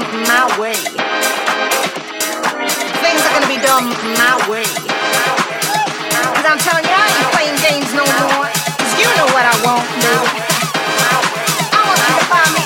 done my way. Things are gonna be done my way. Cause I'm telling you, I ain't playing games no more. Cause you know what I want, no. I want you to find me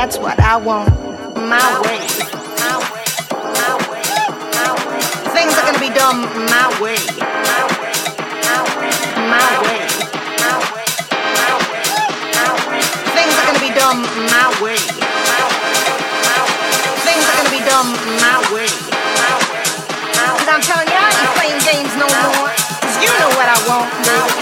That's what I want. My way. Things are gonna be done my way. My way. Things are gonna be done my way. Things are gonna be done my way. Cause I'm telling you, I ain't playing games no more. Cause you know what I want, baby.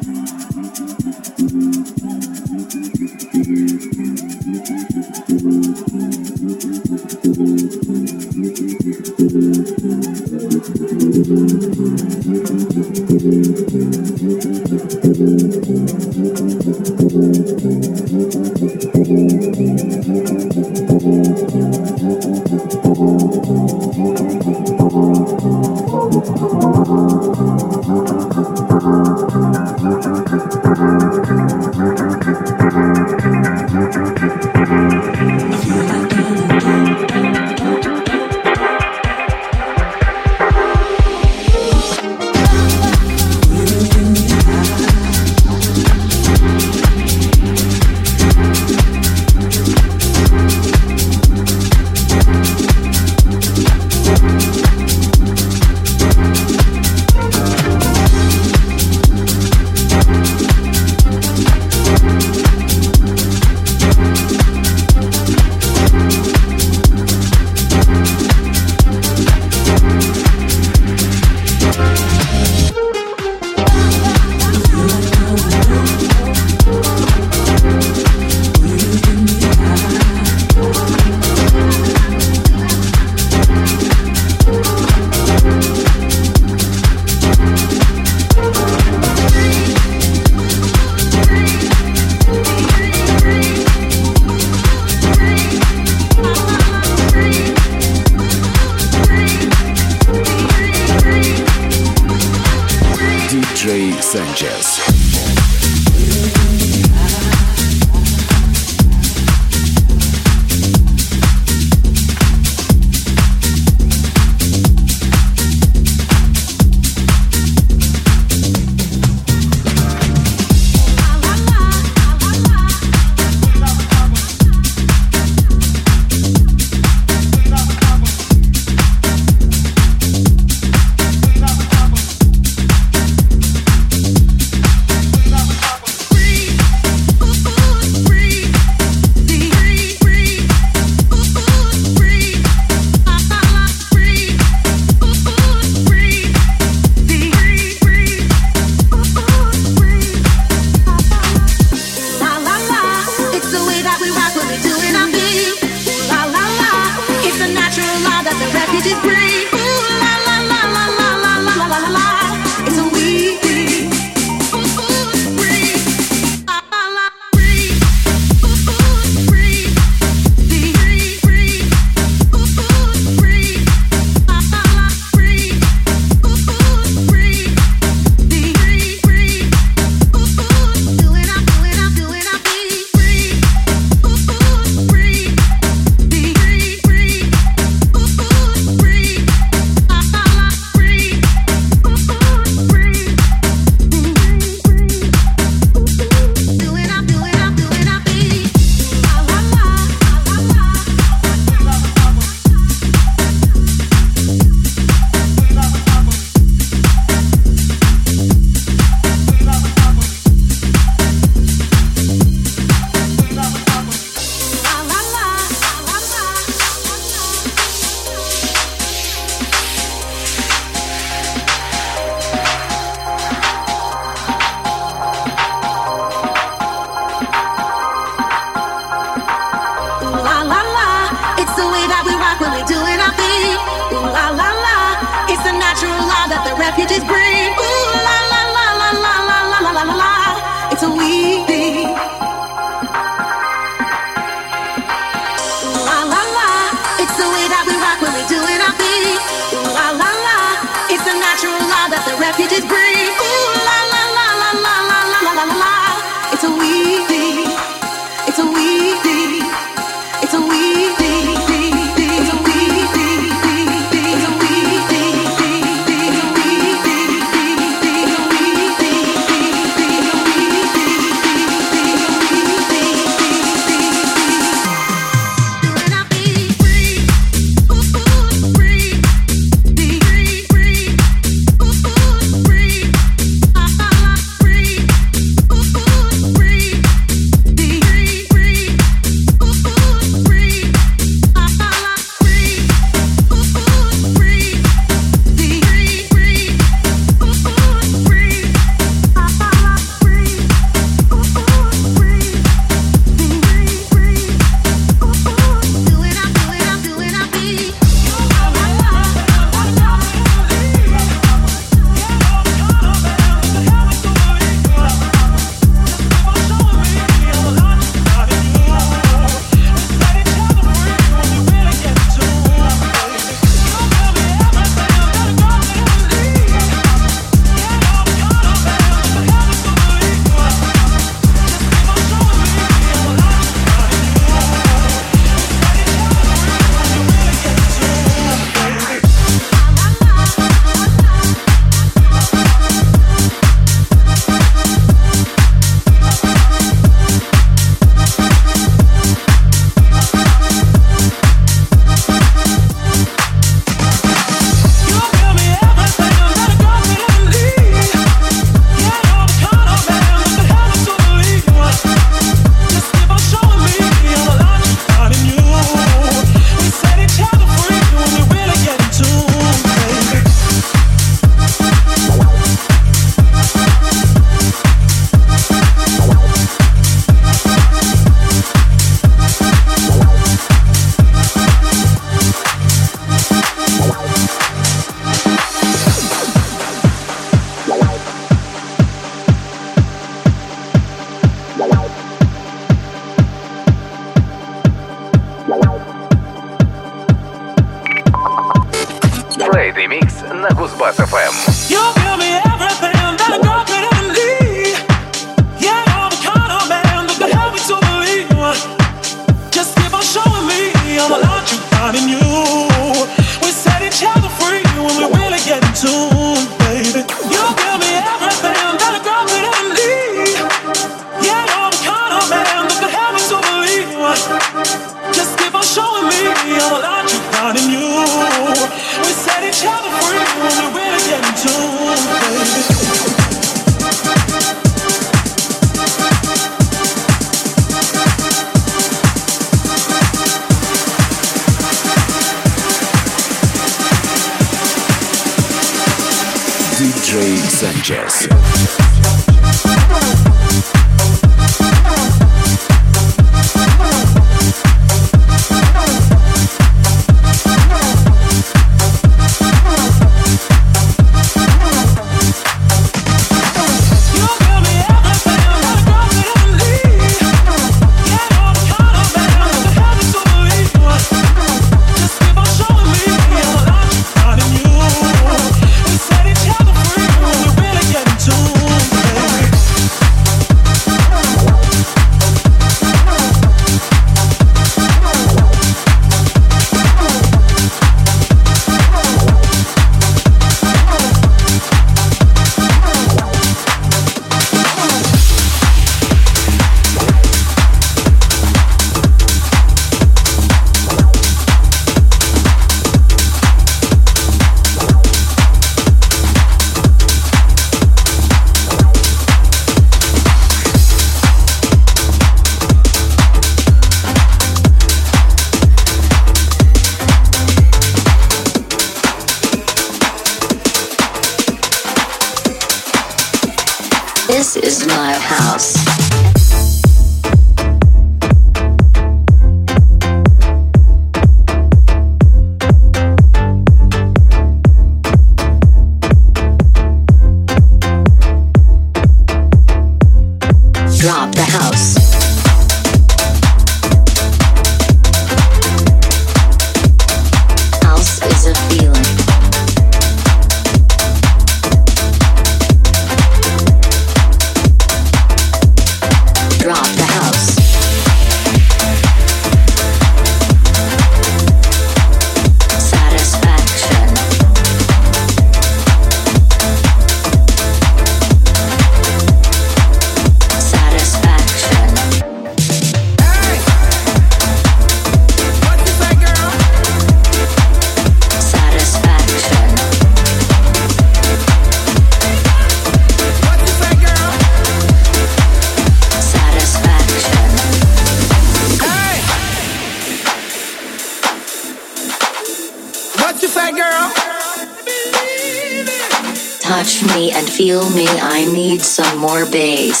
More bass.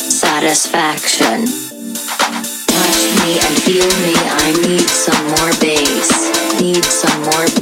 Satisfaction. Touch me and feel me, I need some more bass. Need some more satisfaction.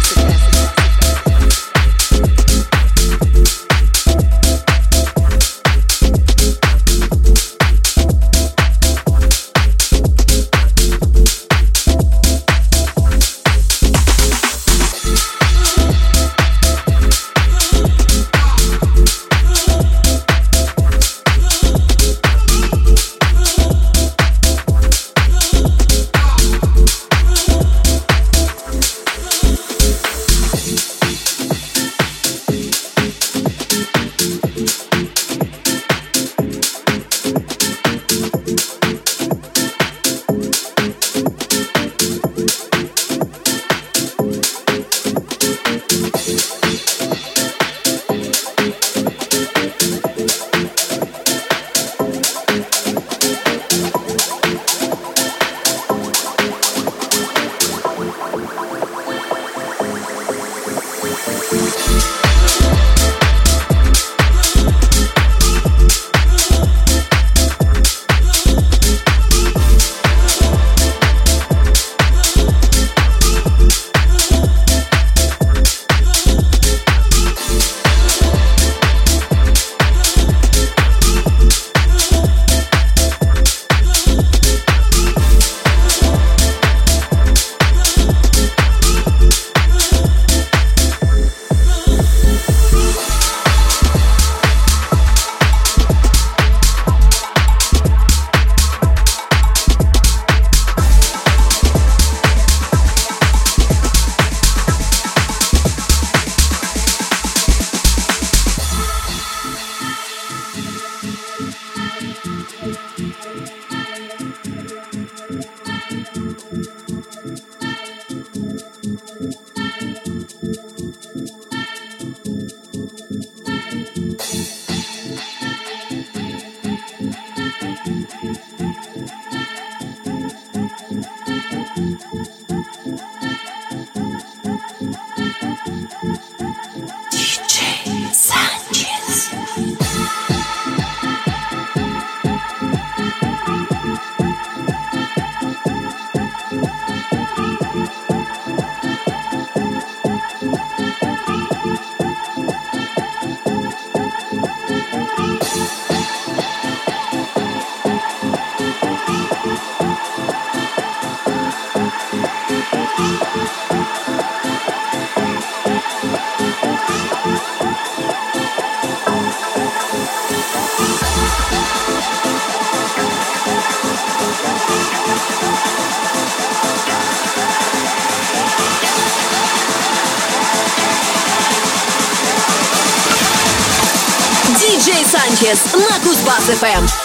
Санчес на Кузбасс-ФМ.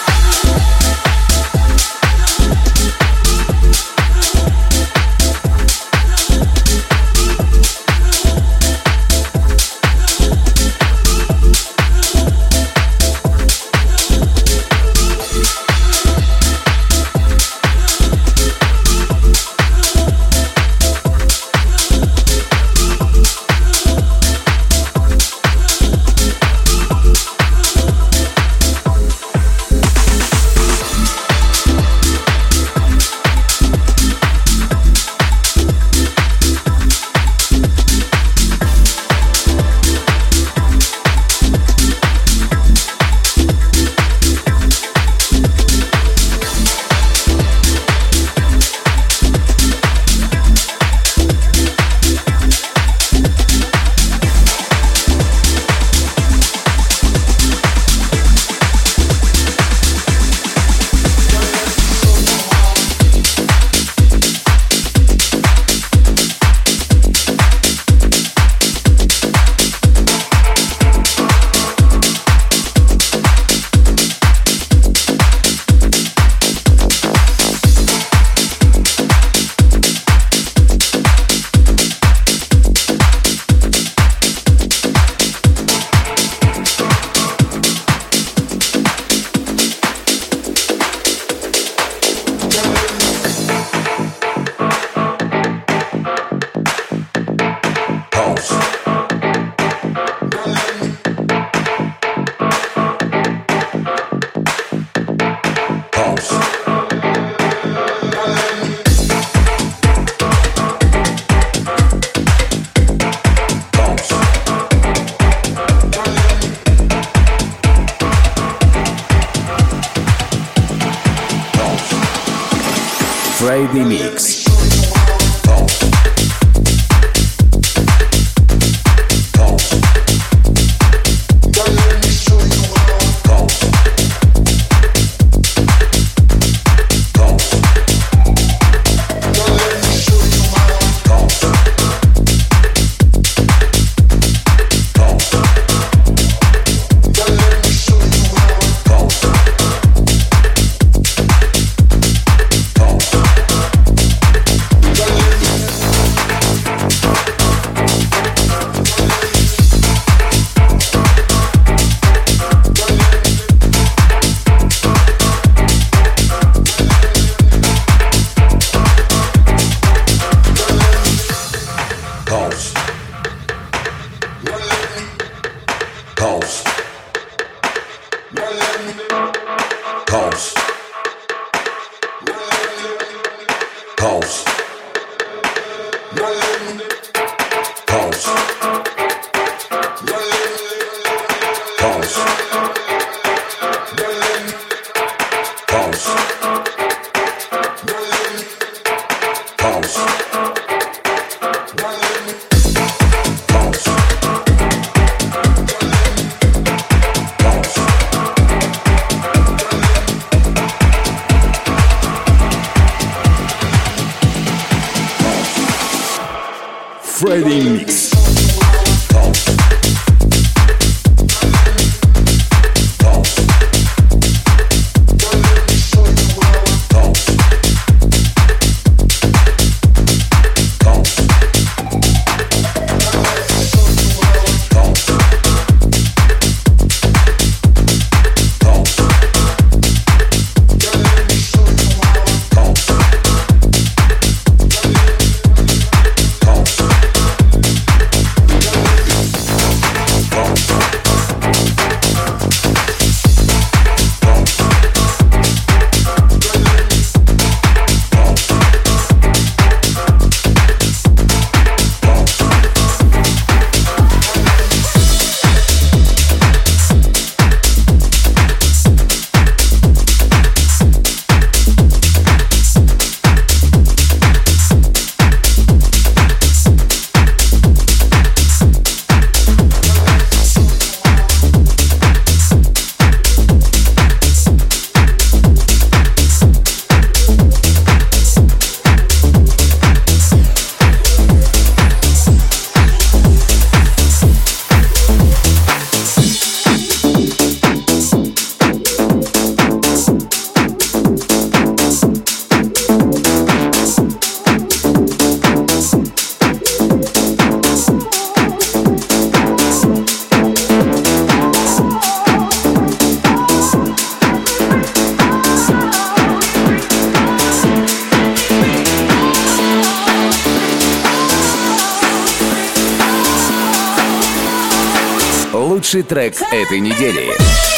Трек этой недели.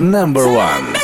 Number one.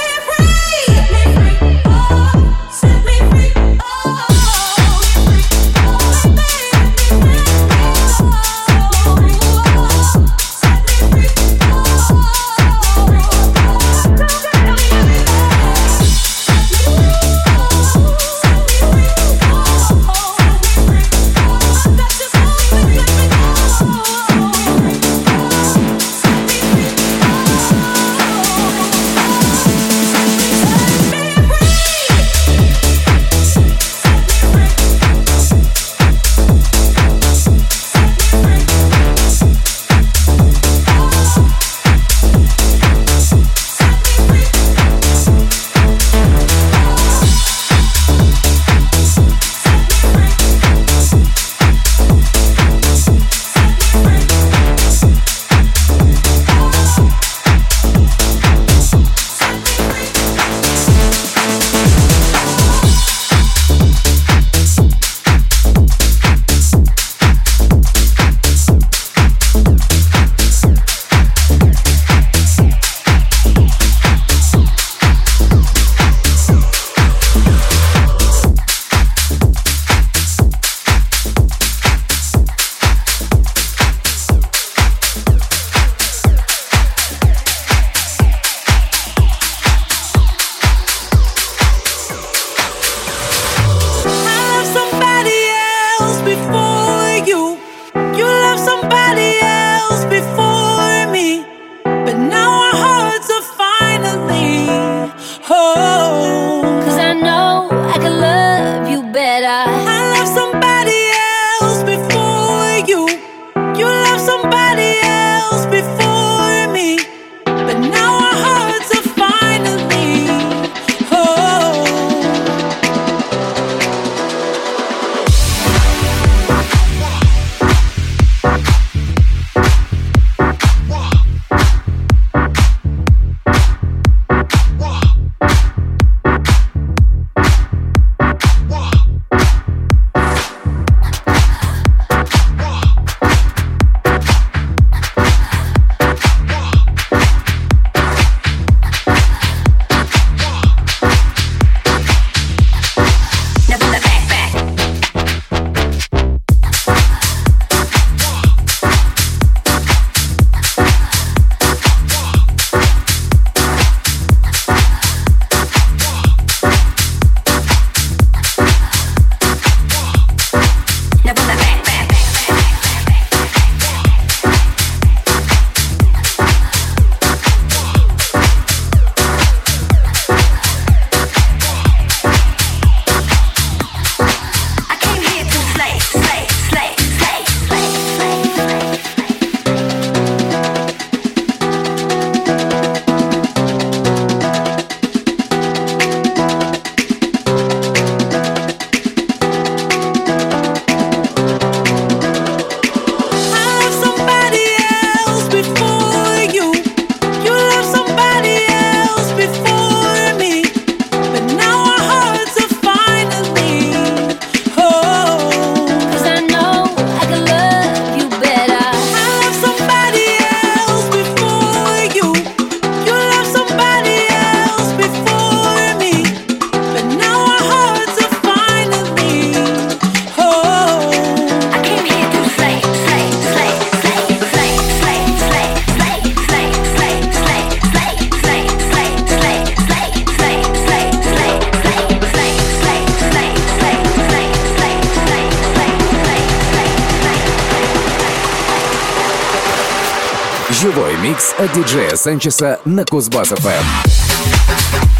От диджея Санчеса на Кузбасс-ФМ.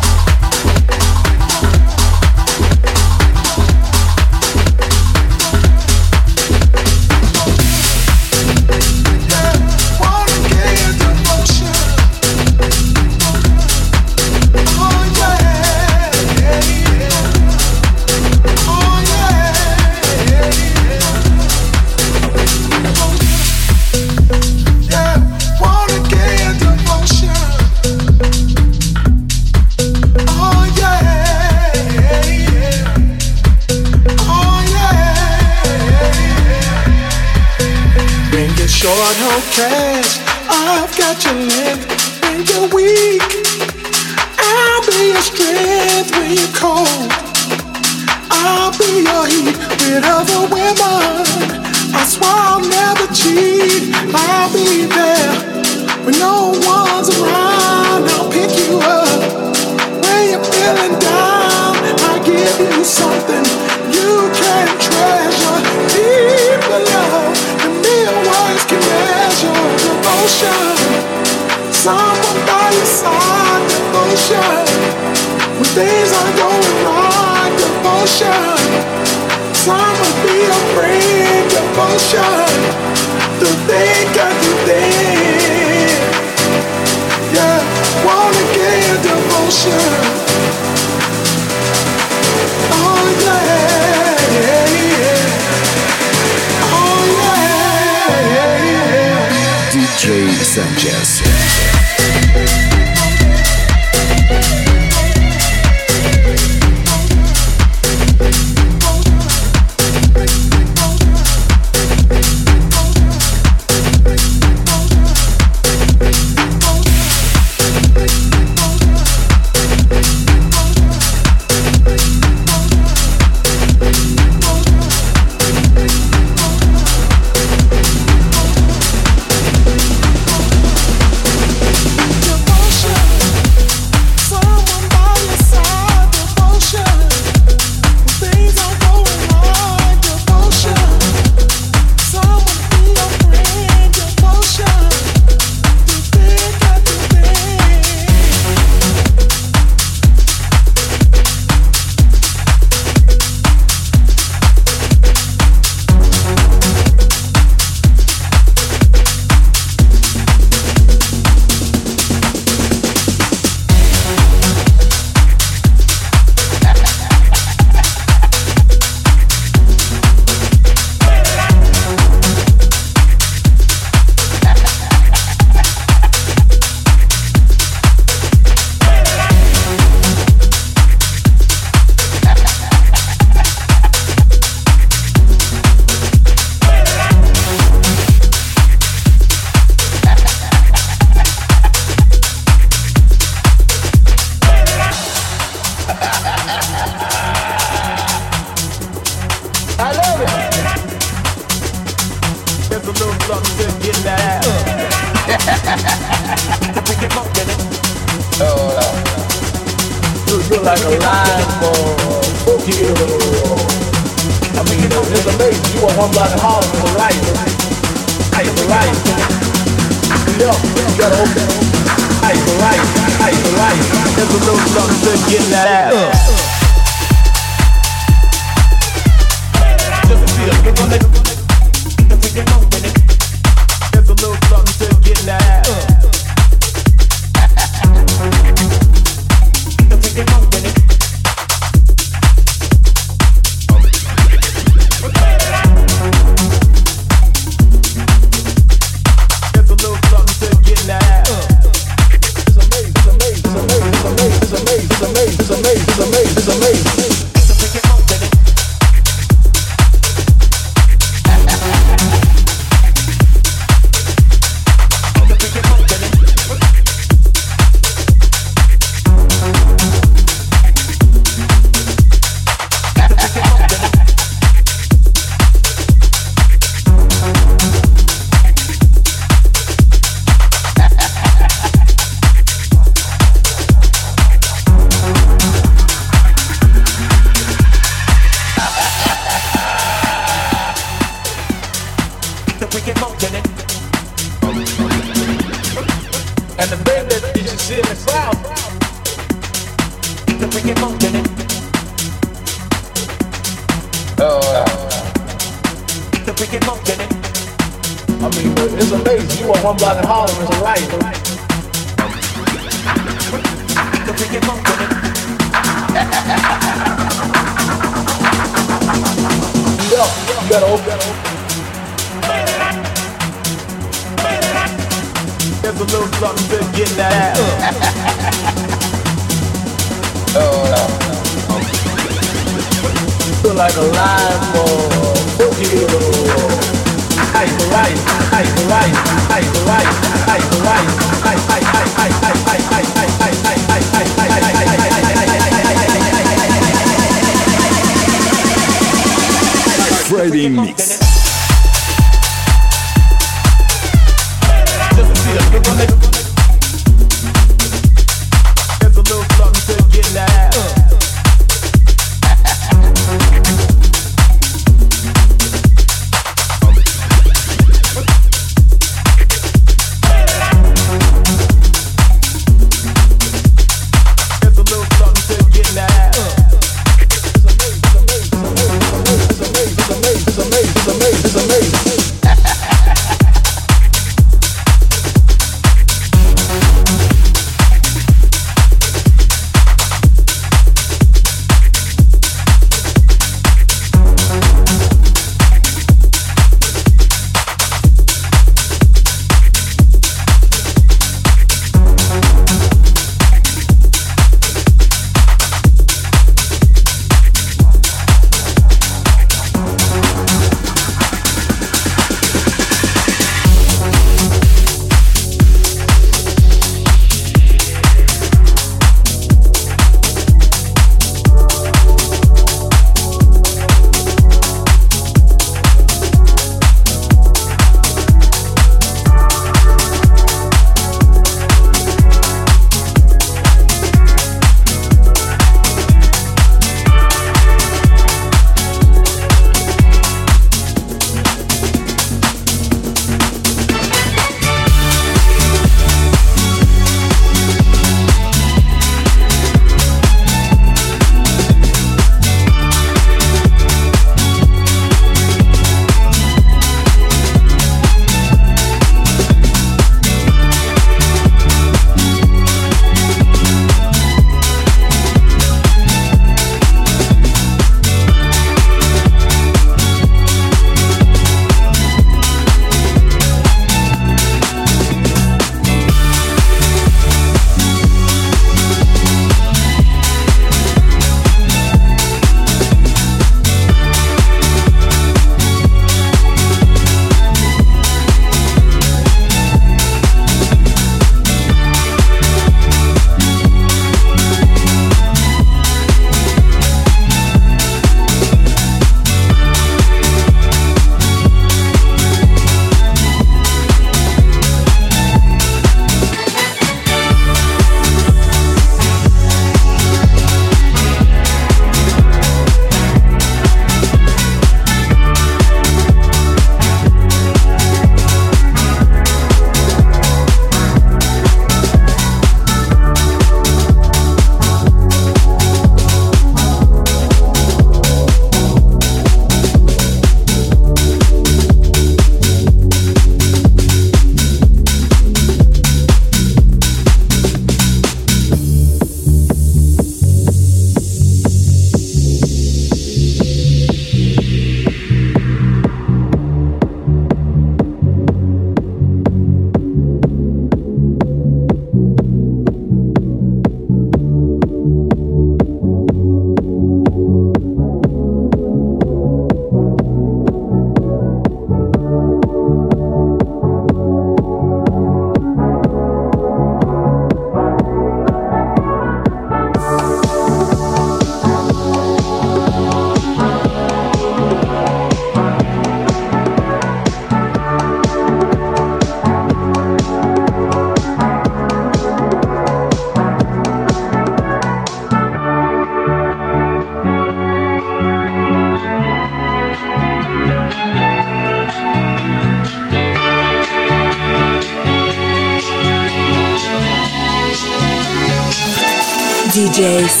DJ